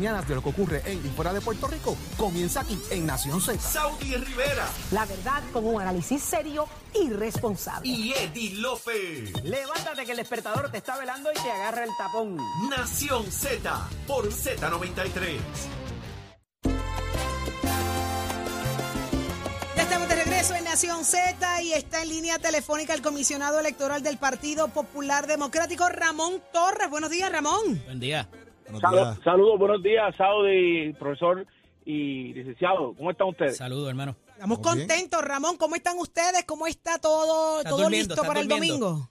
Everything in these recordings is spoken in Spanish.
mañanas de lo que ocurre en y fuera de Puerto Rico comienza aquí en Nación Z. Saudi Rivera La verdad con un análisis serio y responsable. y Eddie Lofe. Levántate que el despertador te está velando y te agarra el tapón. Nación Z por Z93. Ya estamos de regreso en Nación Z y está en línea telefónica el comisionado electoral del Partido Popular Democrático, Ramón Torres. Buenos días, Ramón. Buen día. Salu- Saludos, buenos días, Saudi, profesor y licenciado. ¿Cómo están ustedes? Saludos, hermano. Estamos bien. contentos, Ramón. ¿Cómo están ustedes? ¿Cómo está todo, todo listo para el domingo?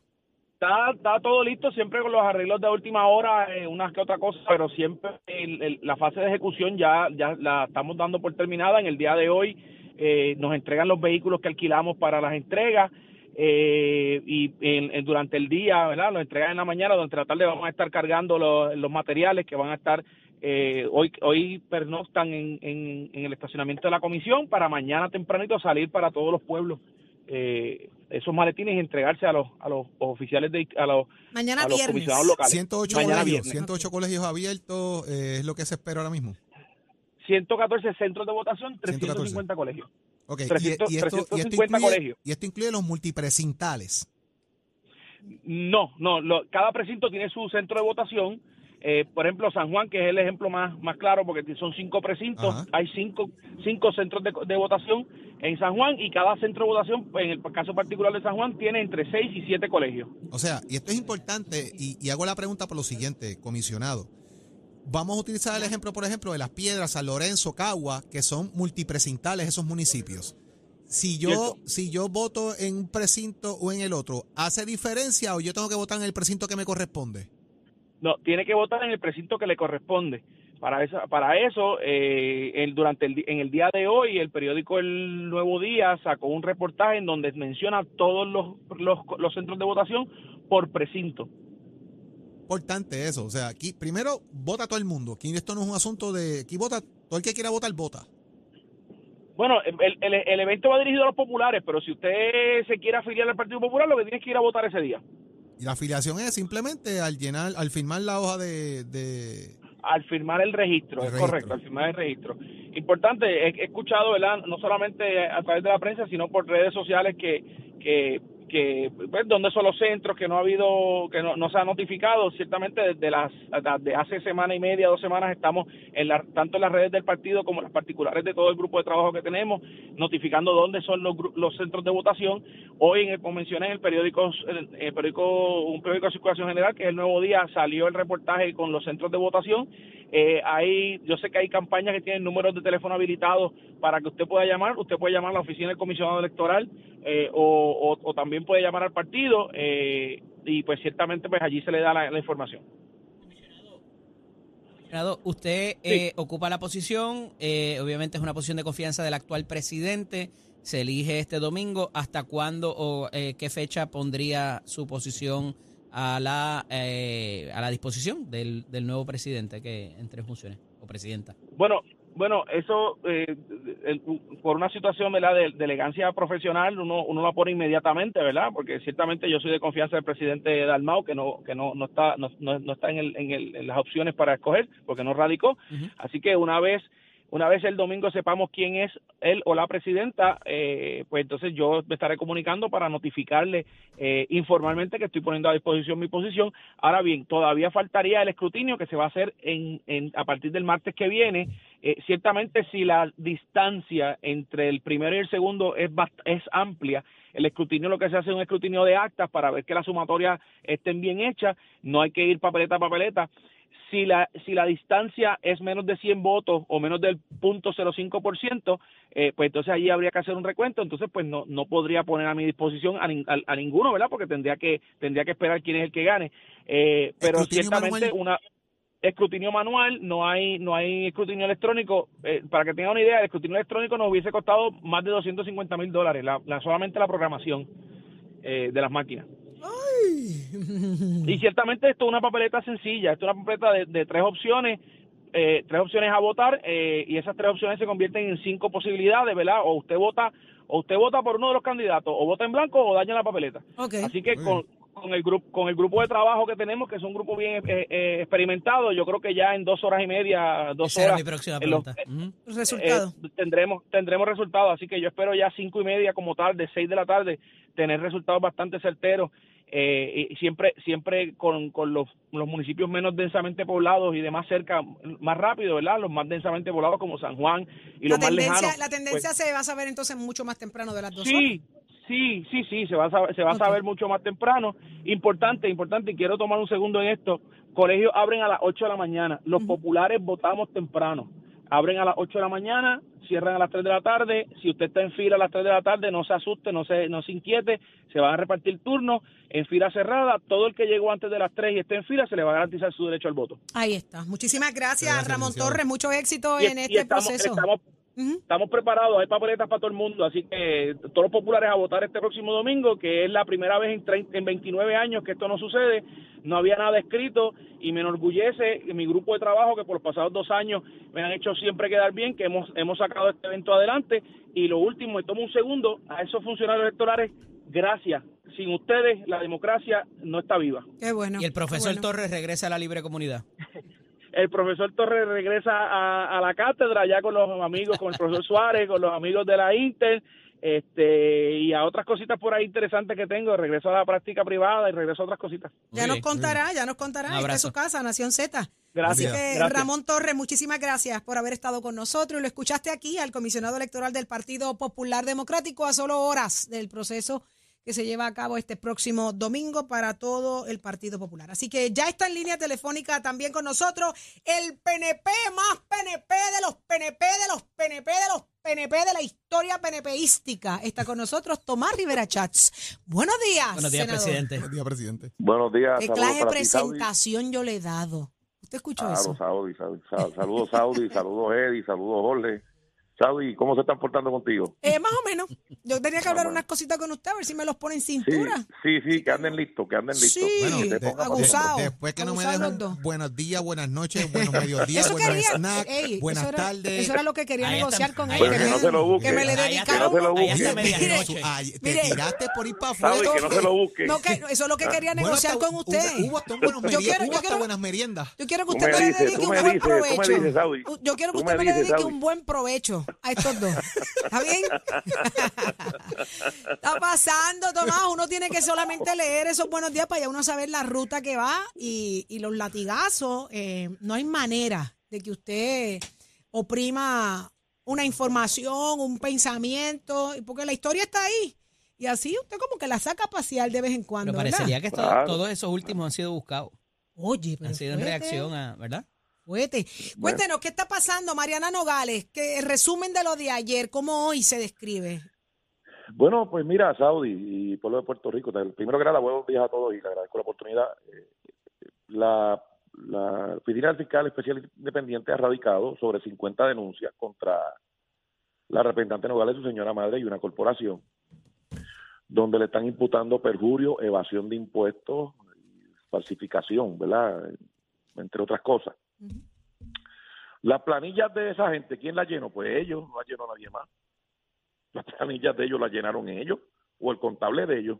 Está, está todo listo, siempre con los arreglos de última hora, eh, unas que otra cosa, pero siempre el- el- la fase de ejecución ya, ya la estamos dando por terminada. En el día de hoy eh, nos entregan los vehículos que alquilamos para las entregas. Eh, y en- en- durante el día, ¿verdad? Los entregan en la mañana, durante la tarde vamos a estar cargando los, los materiales que van a estar eh, hoy hoy pernoctan en, en, en el estacionamiento de la comisión para mañana tempranito salir para todos los pueblos eh, esos maletines y entregarse a los a los oficiales de a los, Mañana a los comisionados locales 108 mañana colegios, viernes 108 colegios abiertos eh, es lo que se espera ahora mismo. 114 centros de votación 114. 350 colegios Ok, y- 300 y, esto, y, esto 350 incluye, colegios. y esto incluye los multipresintales. No, no, lo- cada precinto tiene su centro de votación. Eh, por ejemplo, San Juan, que es el ejemplo más, más claro, porque son cinco precintos, Ajá. hay cinco, cinco centros de, de votación en San Juan y cada centro de votación, en el caso particular de San Juan, tiene entre seis y siete colegios. O sea, y esto es importante, y, y hago la pregunta por lo siguiente, comisionado. Vamos a utilizar el ejemplo, por ejemplo, de Las Piedras, San Lorenzo, Cagua, que son multipresintales esos municipios. Si yo, Cierto. si yo voto en un precinto o en el otro, ¿hace diferencia o yo tengo que votar en el precinto que me corresponde? No, tiene que votar en el precinto que le corresponde. Para eso, para eso eh, el- durante el, en el día de hoy, el periódico El Nuevo Día sacó un reportaje en donde menciona todos los, los, los centros de votación por precinto. Importante eso. O sea, aquí primero vota todo el mundo. Aquí esto no es un asunto de. Aquí vota, todo el que quiera votar, vota. Bueno, el, el, el evento va dirigido a los populares, pero si usted se quiere afiliar al Partido Popular, lo que tiene es que ir a votar ese día. Y la afiliación es simplemente al llenar, al firmar la hoja de, de- Al firmar el registro, El es registro. correcto, al firmar el registro. Importante, he, he escuchado, ¿verdad? No solamente a través de la prensa, sino por redes sociales que, que, que pues, donde son los centros, que no ha habido, que no, no se ha notificado. Ciertamente desde las, de hace semana y media, dos semanas, estamos en la, tanto en las redes del partido como las particulares de todo el grupo de trabajo que tenemos, notificando dónde son los, los centros de votación. Hoy, en el, como en el periódico, el, periódico, un periódico de circulación general, que es el Nuevo Día, salió el reportaje con los centros de votación. Eh, yo sé que hay campañas que tienen números de teléfono habilitados para que usted pueda llamar. Usted puede llamar a la oficina del comisionado electoral eh, o- o también puede llamar al partido eh, y pues ciertamente pues allí se le da la, la información. Senado, Usted eh, ocupa la posición, eh, obviamente es una posición de confianza del actual presidente, se elige este domingo. ¿Hasta cuándo o eh, qué fecha pondría su posición a la, eh, a la disposición del, del nuevo presidente que entre en funciones o presidenta? Bueno, bueno, eso eh, el- por una situación ¿verdad? De, de elegancia profesional uno, uno la pone inmediatamente, ¿verdad? Porque ciertamente yo soy de confianza del presidente Dalmau, que no que no, no está no, no- no está en, el, en, el- en las opciones para escoger, porque no radicó. Así que una vez una vez el domingo sepamos quién es él o la presidenta, eh, pues entonces yo me estaré comunicando para notificarle eh, informalmente que estoy poniendo a disposición mi posición. Ahora bien, todavía faltaría el escrutinio que se va a hacer en, en- a partir del martes que viene. Eh, ciertamente si la distancia entre el primero y el segundo es, es amplia, el escrutinio lo que se hace es un escrutinio de actas para ver que las sumatorias estén bien hechas, no hay que ir papeleta a papeleta. Si la, si la distancia es menos de 100 votos o menos del 0.05%, eh, pues entonces allí habría que hacer un recuento, entonces pues no, no podría poner a mi disposición a, a- a ninguno, ¿verdad? Porque tendría que tendría que esperar quién es el que gane. Eh, pero ciertamente manual. una escrutinio manual, no hay no hay escrutinio electrónico. Eh, para que tengan una idea, el escrutinio electrónico nos hubiese costado más de 250 mil dólares, la, la- solamente la programación eh, de las máquinas. Y ciertamente esto es una papeleta sencilla, esto es una papeleta de, de tres opciones, eh, tres opciones a votar eh, y esas tres opciones se convierten en cinco posibilidades, ¿verdad? O usted vota o usted vota por uno de los candidatos, o vota en blanco o daña la papeleta. Así que con, con el grupo con el grupo de trabajo que tenemos, que es un grupo bien eh, eh, experimentado, yo creo que ya en dos horas y media, dos Esa era horas, mi próxima los- pregunta. Ujú. Los resultados. eh, tendremos tendremos resultados. Así que yo espero ya cinco y media como tarde, seis de la tarde, tener resultados bastante certeros. Eh, y siempre siempre con, con los, los municipios menos densamente poblados y de más cerca, más rápido, ¿verdad? Los más densamente poblados como San Juan y la los más lejanos. la tendencia pues, se va a saber entonces mucho más temprano de las dos horas. Sí, sí, sí, sí, se va a saber, se va Ok. a saber mucho más temprano. Importante, importante, y quiero tomar un segundo en esto. Colegios abren a las 8 de la mañana. Los populares votamos temprano. Abren a las 8 de la mañana, cierran a las 3 de la tarde. Si usted está en fila a las 3 de la tarde, no se asuste, no se, no se inquiete. Se van a repartir turnos en fila cerrada. Todo el que llegó antes de las 3 y esté en fila, se le va a garantizar su derecho al voto. Ahí está. Muchísimas gracias, Gracias, Ramón. Torres. Mucho éxito Y- en y este estamos, proceso. estamos Estamos preparados, hay papeletas para todo el mundo, así que todos los populares a votar este próximo domingo, que es la primera vez en, 30 en 29 años que esto no sucede, no había nada escrito y me enorgullece mi grupo de trabajo que por los pasados dos años me han hecho siempre quedar bien, que hemos, hemos sacado este evento adelante y lo último, y tomo un segundo, a esos funcionarios electorales, gracias. Sin ustedes la democracia no está viva. Qué bueno. Y el profesor bueno. Torres regresa a la libre comunidad. el profesor Torres regresa a, a la cátedra ya con los amigos, con el profesor Suárez, con los amigos de la Inter, este y a otras cositas por ahí interesantes que tengo, regreso a la práctica privada y regreso a otras cositas. Ya nos contará, ya nos contará. Un Esta es abrazo. su casa, Nación Z. Gracias. Así que gracias. Ramón Torres, muchísimas gracias por haber estado con nosotros. Y lo escuchaste aquí al comisionado electoral del Partido Popular Democrático a solo horas del proceso que se lleva a cabo este próximo domingo para todo el Partido Popular. Así que ya está en línea telefónica también con nosotros el PNP más PNP de los PNP de los PNP de los PNP de la historia PNPística. Está con nosotros Tomás Rivera Chats. Buenos días, Buenos días, senador. presidente. Buen día, presidente. Buenos días. ¿Qué saludos clase de presentación yo le he dado? ¿Usted escuchó Claro, eso? Saudi, Saudi, Saudi. Saludos, Saudi, saludos, Eddie, saludos, Jorge. Saudi, ¿cómo se están portando contigo? Eh, más o menos. Yo tenía que hablar unas cositas con usted, a ver si me los pone en Sí, cintura. sí, sí, que anden listos, que anden listos. Sí, Bueno, de- abusado. tiempo. después que no me dos. buenos días, buenas noches, buenos mediodías, buenos quería, snacks, ey, buenas eso era, tardes. Eso era lo que quería Ahí negociar está, con él. que que no se lo busque. Que me le dedicara que no se lo busque. Ay, te Mire. tiraste por ir para afuera. Saudi, que no se lo busque. No, que eso es lo que quería Bueno, negociar hasta con usted. Hubo, hubo hasta buenos hubo buenas meriendas. Yo quiero que usted me dedique un buen provecho. Yo quiero que usted me le dedique un buen provecho a estos dos. ¿Está bien? Está pasando, Tomás. Uno tiene que solamente leer esos buenos días para ya uno saber la ruta que va y, y los latigazos. eh, no hay manera de que usted oprima una información, un pensamiento, porque la historia está ahí. Y así usted como que la saca a pasear de vez en cuando. Pero ¿verdad? parecería que esto- Claro. todos esos últimos han sido buscados. Oye, pero Han sido en reacción a, ¿verdad? Fuerte. Cuéntenos, ¿qué está pasando, Mariana Nogales? Que el resumen de lo de ayer, ¿cómo hoy se describe? Bueno, pues mira, Saudi y pueblo de Puerto Rico, primero que nada, buenos días a todos y le agradezco la oportunidad. Eh, La, la Oficina del Fiscal Especial Independiente ha radicado sobre 50 denuncias contra la representante Nogales, su señora madre y una corporación, donde le están imputando perjurio, evasión de impuestos, falsificación, ¿verdad? Entre otras cosas. Las planillas de esa gente, ¿quién las llenó? Pues ellos, no las llenó nadie más las planillas de ellos las llenaron ellos o el contable de ellos.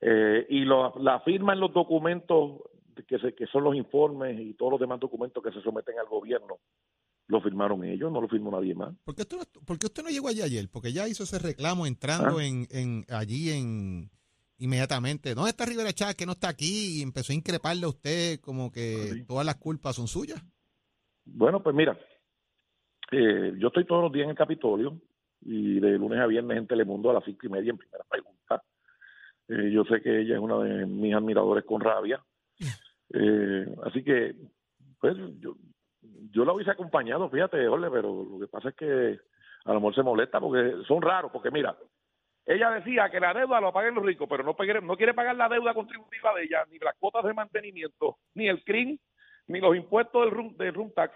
Eh, y lo- la firma en los documentos que, se, que son los informes y todos los demás documentos que se someten al gobierno, lo firmaron ellos, no lo firmó nadie más. ¿Por qué, usted no, por qué usted no llegó allí ayer? Porque ya hizo ese reclamo entrando Ah. en, en allí en inmediatamente. ¿Dónde está Rivera Chávez que no está aquí? Y empezó a increparle a usted como que Sí. todas las culpas son suyas. Bueno, pues mira, eh, yo estoy todos los días en el Capitolio y de lunes a viernes en Telemundo a las cinco y media en primera pregunta. Eh, yo sé que ella es una de mis admiradores con rabia. Eh, así que, pues, yo, yo la hubiese acompañado, fíjate, Jorge, pero lo que pasa es que a lo mejor se molesta porque son raros, porque mira, ella decía que la deuda la paguen los ricos, pero no, quiere pagar la deuda contributiva de ella, ni las cuotas de mantenimiento, ni el CRIM, ni los impuestos del room tax.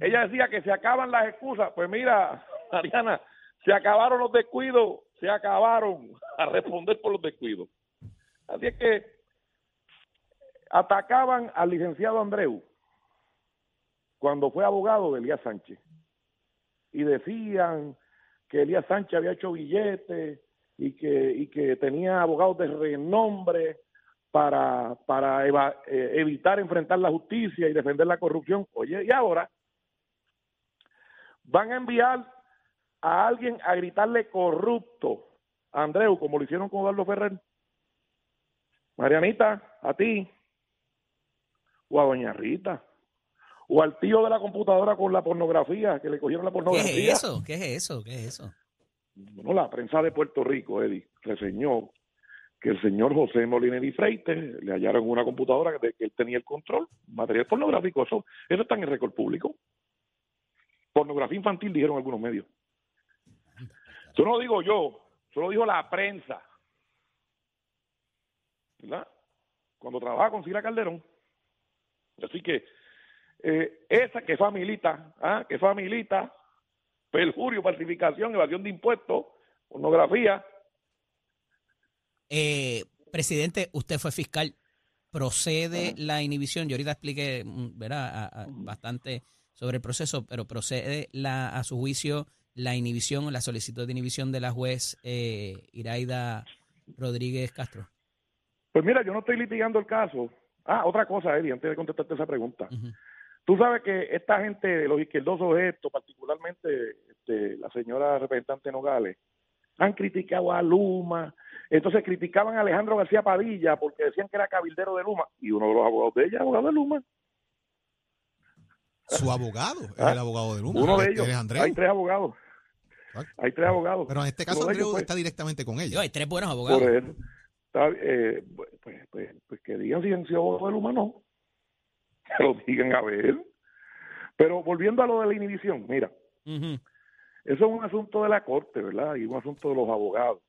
Ella decía que se acaban las excusas. Pues mira, Mariana, se acabaron los descuidos, se acabaron a responder por los descuidos. Así es que atacaban al licenciado Andreu cuando fue abogado de Elías Sánchez y decían que Elías Sánchez había hecho billetes y que, y que tenía abogados de renombre para, para eh, evitar enfrentar la justicia y defender la corrupción. Oye, y ahora van a enviar a alguien a gritarle corrupto a Andreu, como lo hicieron con Eduardo Ferrer. Marianita, a ti, o a Doña Rita, o al tío de la computadora con la pornografía, que le cogieron la ¿Qué pornografía. es eso? ¿Qué es eso? ¿Qué es eso? Bueno, la prensa de Puerto Rico, Eddie, reseñó que el señor José Molina y Freite le hallaron una computadora de que él tenía el control, material pornográfico, eso, eso está en el récord público. Pornografía infantil, dijeron algunos medios. Eso no lo digo yo, eso lo dijo la prensa. ¿Verdad? Cuando trabaja con Sila Calderón. Así que eh, esa que familita, ¿ah? que familita, perjurio, falsificación, evasión de impuestos, pornografía. Eh, presidente, usted fue fiscal. ¿Procede la inhibición? Yo ahorita expliqué mm, ¿verdad? A- a- bastante sobre el proceso, pero procede la, a su juicio la inhibición o la solicitud de inhibición de la juez eh, Iraida Rodríguez Castro. Pues mira, yo no estoy litigando el caso. Ah, otra cosa, Eddie, antes de contestarte esa pregunta. Tú sabes que esta gente, los izquierdosos estos, particularmente este, la señora representante Nogales, han criticado a Luma, entonces criticaban a Alejandro García Padilla porque decían que era cabildero de Luma, y uno de los abogados de ella es abogado de Luma. Su abogado es Ah, el abogado de Luma. Uno de ellos. Hay tres abogados. Hay tres abogados. Pero en este caso de ellos, Andreu pues, está directamente con ella. hay tres buenos abogados. Por eso. Está, eh, pues, pues, pues, pues que digan si han sido abogados del humano. Que lo digan a ver. Pero volviendo a lo de la inhibición, mira, eso es un asunto de la corte, ¿verdad? Y un asunto de los abogados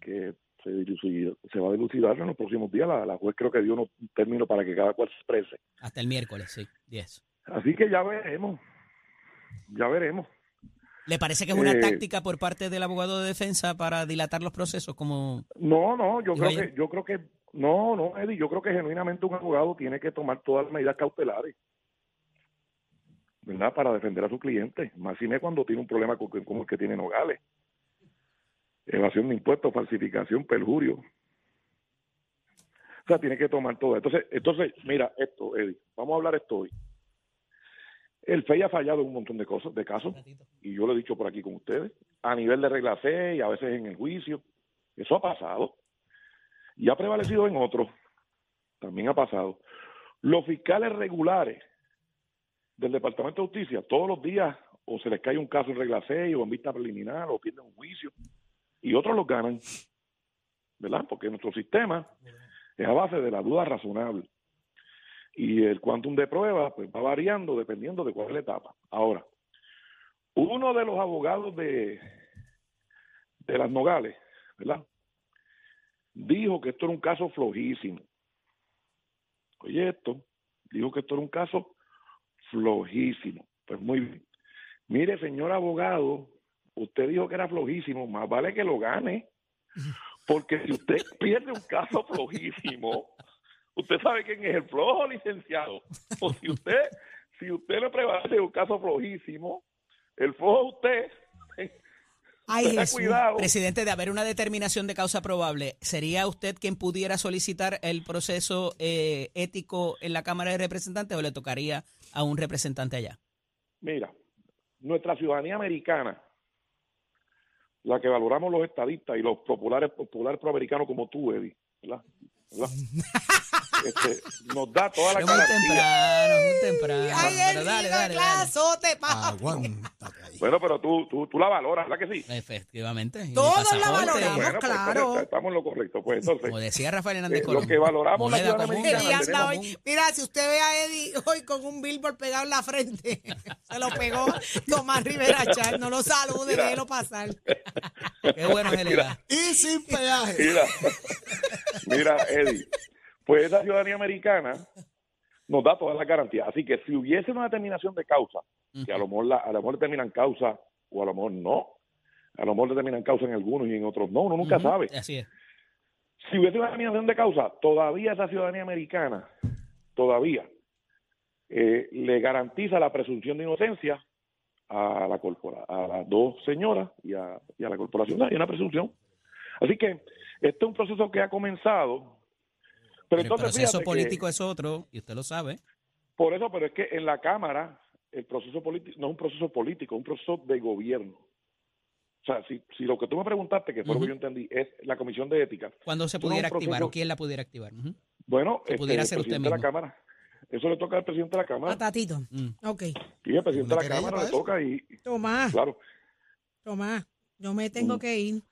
que se, dilucida- se va a dilucidar en los próximos días. La, la juez creo que dio unos- un término para que cada cual se exprese. Hasta el miércoles, sí, 10. Así que ya veremos. Ya veremos. ¿Le parece que es una Eh, táctica por parte del abogado de defensa para dilatar los procesos como No, no, yo creo que, yo creo que, no, no, Eddie, yo creo que genuinamente un abogado tiene que tomar todas las medidas cautelares, ¿verdad? Para defender a su cliente, más si me cuando tiene un problema co- como el que tiene Nogales. Evasión de impuestos, falsificación, perjurio. O sea, tiene que tomar todo. Entonces, entonces, mira, esto, Eddie, vamos a hablar esto hoy. El FEI ha fallado en un montón de cosas, de casos, y yo lo he dicho por aquí con ustedes, a nivel de regla C y a veces en el juicio. Eso ha pasado. Y ha prevalecido en otros. También ha pasado. Los fiscales regulares del Departamento de Justicia, todos los días o se les cae un caso en regla 6 o en vista preliminar o pierden un juicio. Y otros los ganan. ¿Verdad? Porque nuestro sistema es a base de la duda razonable. Y el quantum de pruebas pues, va variando dependiendo de cuál es la etapa. Ahora, uno de los abogados de, de las Nogales, ¿verdad? Dijo que esto era un caso flojísimo. Oye, esto, dijo que esto era un caso flojísimo. Pues muy bien. Mire, señor abogado, usted dijo que era flojísimo, más vale que lo gane. Porque si usted pierde un caso flojísimo, usted sabe quién es el flojo, licenciado. O si usted, si usted le prevalece un caso flojísimo, el flojo usted. Ay, Jesús. cuidado. Presidente, de haber una determinación de causa probable, ¿sería usted quien pudiera solicitar el proceso eh, ético en la Cámara de Representantes o le tocaría a un representante allá? Mira, nuestra ciudadanía americana, la que valoramos los estadistas y los populares, populares proamericanos como tú, Eddie, ¿verdad? ¿verdad? Este, nos da toda la Es muy garantía. temprano, es muy temprano. Ay, pero el dale, dale, dale. clasote, pa. Bueno, pero tú, tú, tú la valoras, ¿verdad que sí? Efectivamente. y Todos la valoramos. Bueno, pues, claro. entonces, estamos en lo correcto. Pues entonces, Como decía Rafael Hernández Eh, Colón. lo que valoramos la hoy. Mira, si usted ve a Eddie hoy con un billboard pegado en la frente, se lo pegó Tomás Rivera Char. No lo salude, déjelo pasar. Qué bueno es el. Y sin peaje. Mira, mira, Eddie, pues esa ciudadanía americana nos da todas las garantías. Así que si hubiese una determinación de causa, que a lo mejor, la- a lo mejor determinan causa o a lo mejor no, a lo mejor determinan causa en algunos y en otros no, uno nunca sabe. Así es. Si hubiese una determinación de causa, todavía esa ciudadanía americana, todavía, eh, le garantiza la presunción de inocencia a la corpora, a las dos señoras y a, y a la corporación. Hay una presunción. Así que este es un proceso que ha comenzado. Pero el entonces, proceso fíjate que- político es otro, y usted lo sabe. por eso, pero es que en la Cámara el proceso político no es un proceso político, es un proceso de gobierno. O sea, si, si lo que tú me preguntaste, que fue lo que yo entendí, es la Comisión de Ética. ¿Cuándo se no pudiera activar proceso- o quién la pudiera activar? Bueno, este, pudiera el ser usted presidente de la. Cámara. Eso le toca al presidente de la A Cámara. Tatito. Mm. Ok. Y el presidente de la Cámara le toca y, Tomás, claro, Tomás, yo me tengo Mm. que ir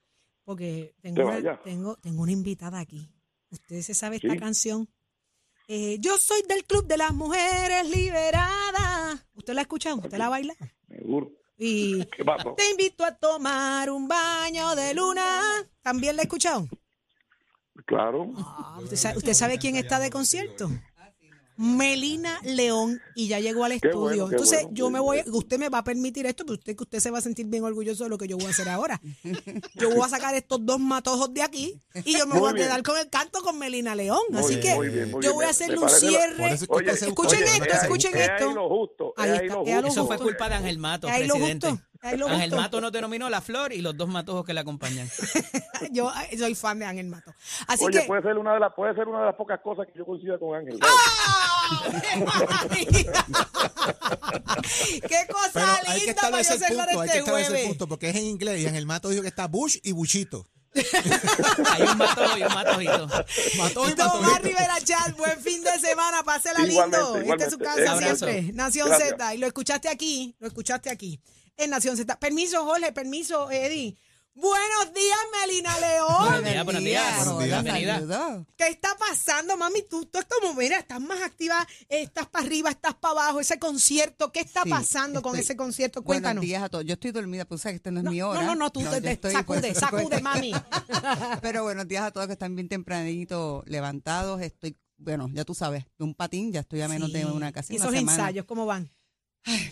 porque Te tengo una, tengo, tengo una invitada aquí. Usted se sabe esta Sí. canción. Eh, yo soy del Club de las Mujeres Liberadas. ¿Usted la ha escuchado? ¿Usted la baila? seguro. Y ¿Qué pasó? te invito a tomar un baño de luna. ¿También la ha escuchado? Claro. Ah, ¿Usted sabe, usted sabe quién está de concierto? Melina León y ya llegó al Qué estudio. bueno, qué Entonces bueno. yo me voy, usted me va a permitir esto, pero usted que usted se va a sentir bien orgulloso de lo que yo voy a hacer ahora. Yo voy a sacar estos dos matojos de aquí y yo me Muy voy a quedar con el canto con Melina León. Muy Así bien, que muy bien, muy yo voy a hacerle un cierre. Es que Oye, escuchen oye, esto, escuchen es esto. ahí lo justo, es Ahí ahí está, lo justo. Eso fue culpa de Ángel Mato, lo presidente. justo, Ángel. Mato no denominó la flor y los dos matojos que le acompañan. Yo soy fan de Ángel Mato. Así Oye, que puede ser una de las puede ser una de las pocas cosas que yo coincida con Ángel. ¡Qué cosa Pero hay que linda para yo cerrar punto, hay que este el jueves! punto, porque es en inglés y en el mato dijo que está Bush y Buchito. Hay un matojo y un matojito. Mató y Tomás matojito. Rivera Chat, buen fin de semana, pásela Igualmente, lindo. Esta es su igualmente. casa siempre. Nación Gracias. Z. Y lo escuchaste aquí, lo escuchaste aquí, en Nación Z. Permiso, Jorge, permiso, Eddie. Buenos días, Melina León. Buenos días, buenos días. Buenos días. Bienvenida. ¿Qué está pasando, mami? Tú, tú es como, mira, estás más activa, estás para arriba, estás para abajo, ese concierto, ¿qué está Sí, pasando con ese concierto? Buenos Cuéntanos. días a todos. Yo estoy dormida, pues sabes que esta no es No, mi no, hora. no, no, tú te- te- estoy, sacude, por eso sacude, cuento. mami. Pero buenos días a todos que están bien tempranito levantados. Estoy, bueno, ya tú sabes, de un patín, ya estoy a menos de una casi ¿Y una esos semana. ensayos cómo van?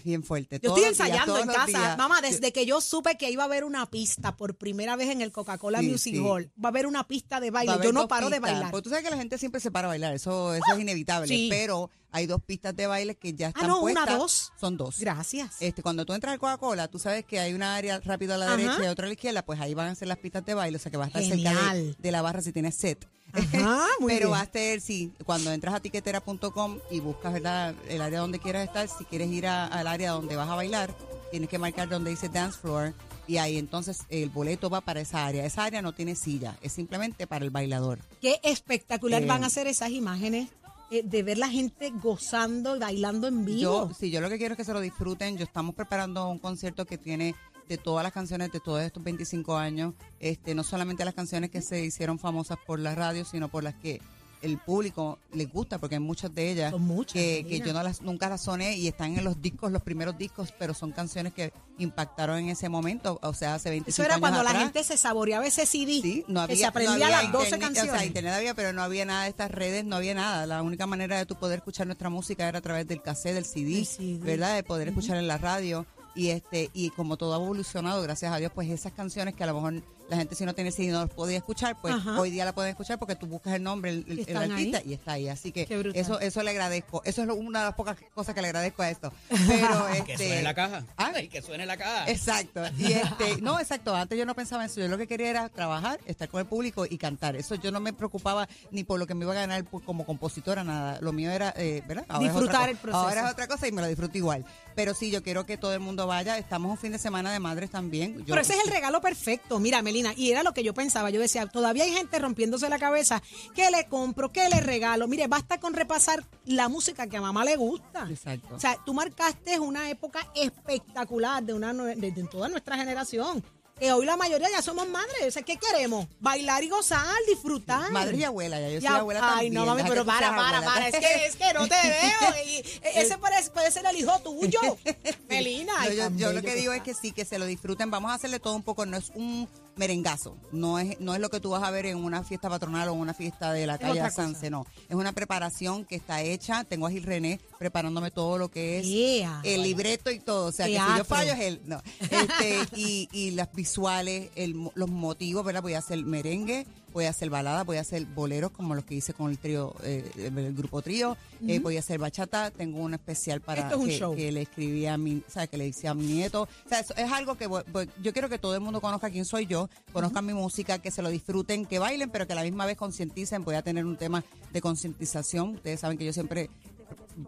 Bien fuerte. Yo estoy días, ensayando en casa. días. Mamá, desde que yo supe que iba a haber una pista por primera vez en el Coca-Cola Sí, Music sí. Hall, va a haber una pista de baile. Yo no paro de bailar. Porque tú sabes que la gente siempre se para a bailar, eso, eso es inevitable. Sí. Pero hay dos pistas de baile que ya están Ah, no, una, puestas. dos. Son dos. Gracias. Este, cuando tú entras al Coca-Cola, tú sabes que hay una área rápido a la Ajá. derecha y otra a la izquierda, pues ahí van a ser las pistas de baile, o sea que va a estar cerca de la barra si tienes set. Ajá, muy Pero bien. va a ser, sí, cuando entras a tiquetera.com y buscas ¿verdad? el área donde quieras estar, si quieres ir a- al área donde vas a bailar, tienes que marcar donde dice dance floor y ahí entonces el boleto va para esa área. Esa área no tiene silla, es simplemente para el bailador. Qué espectacular Eh, van a ser esas imágenes eh, de ver la gente gozando y bailando en vivo. Yo, sí, yo lo que quiero es que se lo disfruten. Yo estamos preparando un concierto que tiene de todas las canciones de todos estos 25 años, este, no solamente las canciones que se hicieron famosas por la radio, sino por las que el público les gusta, porque hay muchas de ellas Son muchas, que, que yo no las, nunca las soné y están en los discos, los primeros discos, pero son canciones que impactaron en ese momento, o sea, hace 25 Eso era años cuando la gente se saboreaba ese CD. Sí, no había, que se aprendía no había las 12 internet, canciones. O sea, internet había, pero no había nada de estas redes, no había nada. La única manera de tú poder escuchar nuestra música era a través del cassette, del CD, CD. ¿verdad? De poder escuchar en la radio. Y este y como todo ha evolucionado, gracias a Dios, pues esas canciones que a lo mejor la gente si no tiene CD no las podía escuchar, pues Ajá. hoy día la pueden escuchar porque tú buscas el nombre, el, el- Y artista ahí. y está ahí. Así que eso eso le agradezco. Eso es lo- una de las pocas cosas que le agradezco a esto. Pero este Que suene la caja. ¿Ah? Ay, que suene la caja. Exacto. Y este, no, exacto. Antes yo no pensaba en eso. Yo lo que quería era trabajar, estar con el público y cantar. Eso yo no me preocupaba ni por lo que me iba a ganar por- como compositora, nada. Lo mío era, eh, ¿verdad? Disfrutar el proceso. Ahora es otra cosa y me lo disfruto igual. Pero sí, yo quiero que todo el mundo vaya. Estamos un fin de semana de madres también. Yo- Pero ese es el regalo perfecto. Mira, Melina, y era lo que yo pensaba. Yo decía, todavía hay gente rompiéndose la cabeza. ¿Qué le compro? ¿Qué le regalo? Mire, basta con repasar la música que a mamá le gusta. Exacto. O sea, tú marcaste una época espectacular de, una, de, de toda nuestra generación. Que hoy la mayoría ya somos madres. O sea, ¿qué queremos? Bailar y gozar, disfrutar. Madre y abuela, ya yo soy Ya- abuela Ay, también. no, mami, pero para, para, abuela. para. Es que, es que no te veo. Y, e- ese puede, puede ser el hijo tuyo. Melina. No, ay, yo, lo que digo es que sí, que se lo disfruten. Vamos a hacerle todo un poco. No es un merengazo. No es, no es lo que tú vas a ver en una fiesta patronal o en una fiesta de la calle Sanse. No. Es una preparación que está hecha. Tengo a Gil René preparándome todo lo que es Yeah. el libreto y todo. O sea, que si yo fallo es él. No. Este, y, y las visuales, el los motivos, ¿verdad? Voy a hacer merengue, voy a hacer baladas, voy a hacer boleros como los que hice con el trío, eh, el grupo trío, eh, voy a hacer bachata, tengo un especial para Esto es un que, show. que le escribí a mi, o sea, que le hice a mi nieto. O sea, eso es algo que voy- voy- yo quiero que todo el mundo conozca quién soy yo, conozcan mi música, que se lo disfruten, que bailen, pero que a la misma vez concienticen. Voy a tener un tema de concientización. Ustedes saben que yo siempre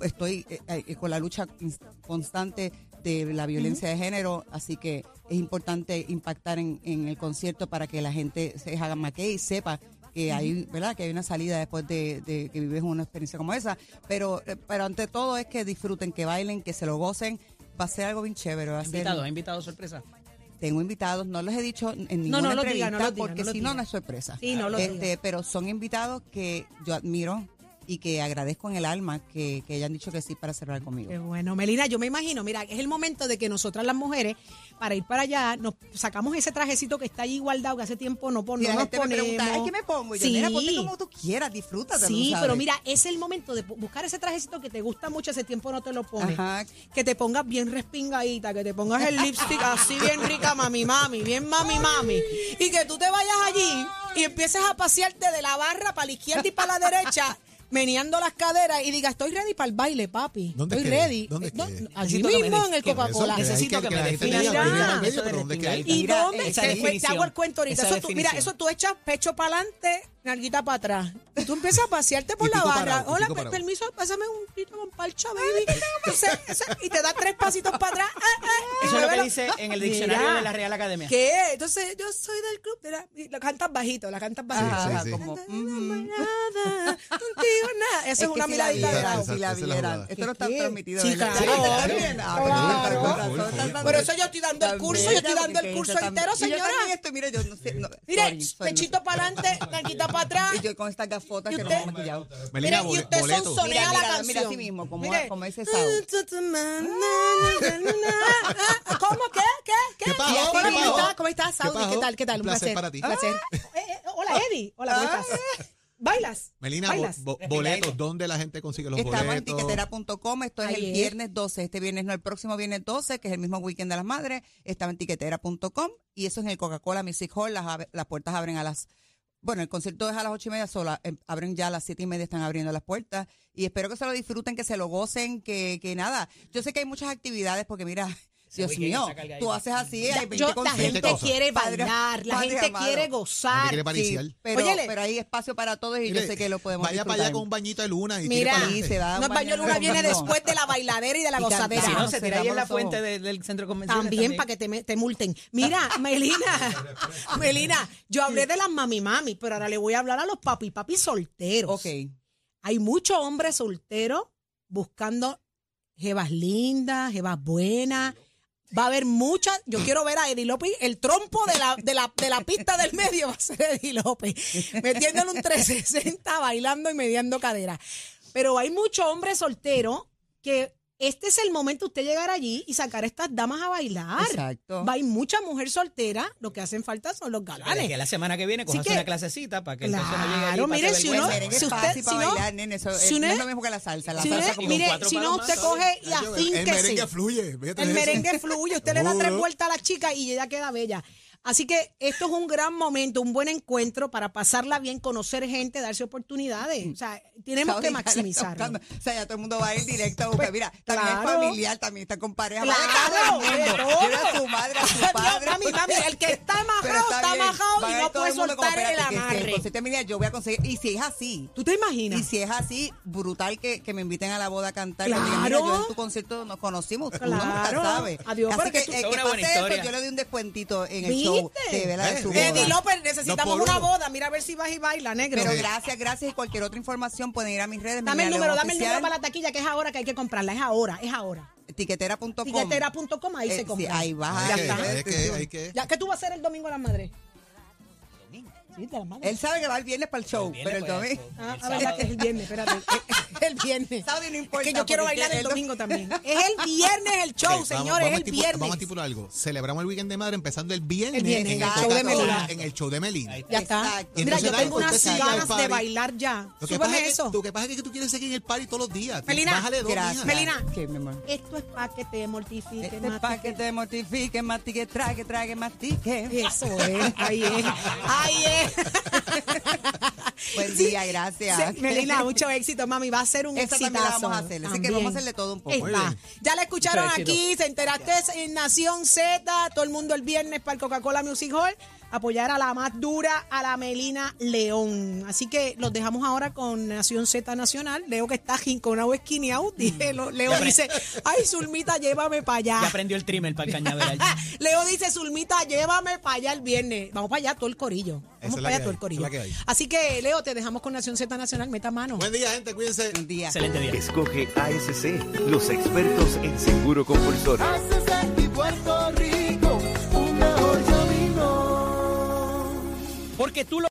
estoy eh, eh, con la lucha constante de la violencia de género, así que es importante impactar en, en el concierto para que la gente se haga maqué y sepa que hay, ¿verdad? Que hay una salida después de, de que vives una experiencia como esa. Pero, eh, pero ante todo es que disfruten, que bailen, que se lo gocen. Va a ser algo bien chévere. Va a ser- Invitado, ¿ha invitado sorpresa? tengo invitados, no los he dicho en ninguna no entrevista diga, no los diga, porque si no, no es sorpresa. Sí, no los Este, diga. Pero son invitados que yo admiro y que agradezco en el alma que, que hayan dicho que sí para cerrar conmigo. Qué bueno, Melina, yo me imagino, mira, es el momento de que nosotras las mujeres, para ir para allá, nos sacamos ese trajecito que está ahí guardado, que hace tiempo no, pon- Y no la nos me pregunta, ponemos. "Ay, ¿qué me pongo? Y yo, Sí. mira, ponte como tú quieras, disfrútate. Sí, pero mira, es el momento de bu- buscar ese trajecito que te gusta mucho, ese tiempo no te lo pones. Ajá. Que te pongas bien respingadita, que te pongas el lipstick así bien rica, mami, mami, bien mami, mami. Y que tú te vayas allí y empieces a pasearte de la barra para la izquierda y para la derecha. Meneando las caderas y digas, estoy ready para el baile, papi. ¿Dónde estoy es que- ready. dónde No, allí mismo en el Coca-Cola. que- Necesito que que me definas diga. ¿Y dónde? esa Te- hago el cuento ahorita. Esa Eso tú- mira, eso tú echas pecho para adelante, narguita para atrás. Y tú empiezas a pasearte por la barra. parado, Hola, parado. permiso, pásame un poquito con parcha, baby. Y te da tres pasitos para atrás. Ah, ah, y Eso es lo que dice en el diccionario Mira, de la Real Academia. ¿Qué? Entonces, yo soy del club de la... y La cantas bajito, la cantas bajito. Ajá, sí, sí. como, Nada, ujú. nada, contigo nada. Esa es, una si la miradita de lado. Si la vieran. Esto no está transmitido. Sí, claro. Ah, Por eso yo estoy dando el curso, yo estoy dando el curso entero, señora. también estoy, mira, yo no sé. No, Mire, pechito para adelante, narguita para atrás. Y yo con estas gafotas ¿Y que no me maquillado. Mire, y usted boleto. sonsonea Mira, la canción. mira así mismo, como- Mire. como ese sound. ¿Cómo? ¿Qué? ¿Qué? ¿Qué? ¿Qué pasó? Hola, ¿Qué ¿cómo estás? ¿Cómo estás, ¿Qué Saudi? ¿Qué tal? ¿Qué tal? Un Un placer para ti. Placer. Eh, eh, hola, Eddie. Hola, ¿cómo estás? ¿Bailas? Melina, ¿Bailas? bo- boletos, ¿dónde la gente consigue los Estamos en boletos? tiquetera.com, esto es el viernes 12, este viernes no, el próximo viernes 12, que es el mismo weekend de las madres, estamos en tiquetera.com y eso es en el Coca-Cola Music Hall, las puertas abren a las, bueno, el concierto es a las ocho y media sola, em, abren ya a las siete y media, están abriendo las puertas y espero que se lo disfruten, que se lo gocen, que, que nada, yo sé que hay muchas actividades porque mira, Dios mío, tú haces así, hay 20 Yo- la gente quiere bailar, la gente amado. quiere gozar. quiere pariciar. Sí, pero, pero hay espacio para todos y Mire, yo sé que lo podemos Vaya para allá con un bañito de luna y Mira, se da no, un baño luna viene después de la bailadera y de la Y gozadera. Si no, se tira ahí en la fuente del centro de convenciones. También para que te multen. Mira, Melina, Melina, yo hablé de las mami mami, pero ahora le voy a hablar a los papi papi solteros. Ok. Hay muchos hombres solteros buscando jevas lindas, jevas buenas. Va a haber muchas. Yo quiero ver a Eddie López. El trompo de la, de la, de la pista del medio va a ser Eddie López. Metiéndole un 360, bailando y mediando cadera. Pero hay muchos hombres solteros que este es el momento de usted llegar allí y sacar a estas damas a bailar. Exacto. Va, hay mucha mujer soltera. Lo que hacen falta son los galanes. que la semana que viene que- una clasecita para que entonces no llegue allí Claro, mire, si uno- El merengue si es usted- fácil para si no- bailar, nene. Eso si no es lo mismo que la salsa. La Si, salsa como mire, cuatro si no, usted coge y El afínquese. merengue fluye. fíjate El merengue fluye, usted le da tres vueltas a la chica y ella queda bella. Así que esto es un gran momento, un buen encuentro para pasarla bien, conocer gente, darse oportunidades. O sea, tenemos que Saudi, está buscando. O sea, ya todo el mundo va a ir directo a buscar. Mira, también claro. es familiar, también está con pareja. Claro, todo el de mundo. todo. Lleva a su madre, a su padre. mami, mami, el que está Pero amajado, está Va a y no puede soltar el espérate, que- que amarre. mira, yo voy a conseguir. Y si es así, ¿Tú te imaginas? y si es así, brutal que, que me inviten a la boda a cantar. Claro. Digan, mira, yo en tu concierto nos conocimos. Nunca Claro. Adiós, Así que, que tú- eh, que pase eso, yo le doy un descuentito en el ¿Viste? Show de, ¿verdad? de su ¿Ves? boda. Eddie López, necesitamos una boda. Mira a ver si vas y baila, negro. Pero gracias, gracias. Y cualquier otra información pueden ir a mis redes. Dame el número, dame el número para la taquilla, que es ahora que hay que comprarla. Es ahora, es ahora. Tiquetera.com. Tiquetera.com, ahí Eh, se sí, compra. ahí vas Ya que, está. hay que, hay que. Ya, ¿Qué tú vas a hacer el domingo a las madres? Sí, de las madres. Él sabe que va el viernes para el show, viernes, pero el pues, domingo. pues, Ah, el ah, verdad que es el viernes, espérate. El viernes. Saudi no importa, Es que yo quiero porque bailar el domingo también. Es el viernes el show, Ok, vamos- señores, vamos es el estipu- viernes. Vamos a estipular algo. Celebramos el weekend de madre empezando el viernes, El viernes, en, el show de Coca-Cola, Melina. en el show de Melina. Ya está. Exacto. Mira, yo tengo unas sigue al ganas de party. bailar ya. Lo que, Súbeme pasa es que, eso. lo que pasa es que tú quieres seguir en el party todos los días. Melina, Bájale dos, Gracias. mija. Melina. ¿Qué, mi amor? Esto es para que te mortifique. Este más pa' que te mortifique, mastique, trague, trague, mastique. Eso es, ahí es, ahí es. Buen día, gracias. Sí, Melina, mucho éxito, mami. Va a ser un Esta exitazo. también la vamos a hacer. Así que vamos a hacerle todo un poco. Está. Ya la escucharon Mucho éxito. aquí, se enteraste en Nación Z, todo el mundo el viernes para el Coca-Cola Music Hall, apoyar a la más dura, a la Melina León. Así que los dejamos ahora con Nación Z Nacional. Leo que está jinconado esquineado. Dije, lo- Leo dice, ay, Zulmita, llévame para allá. Ya prendió el trimmer para el cañaveral. Leo dice, Zulmita, llévame para allá el viernes. Vamos para allá todo el corillo. Vamos para allá todo el corillo. Así que, Leo, te dejamos con Nación Z Nacional. Meta mano. Buen día, gente. Cuídense. Un día. Excelente día. Escoge ASC, los expertos en seguro compulsorio. Porque tú lo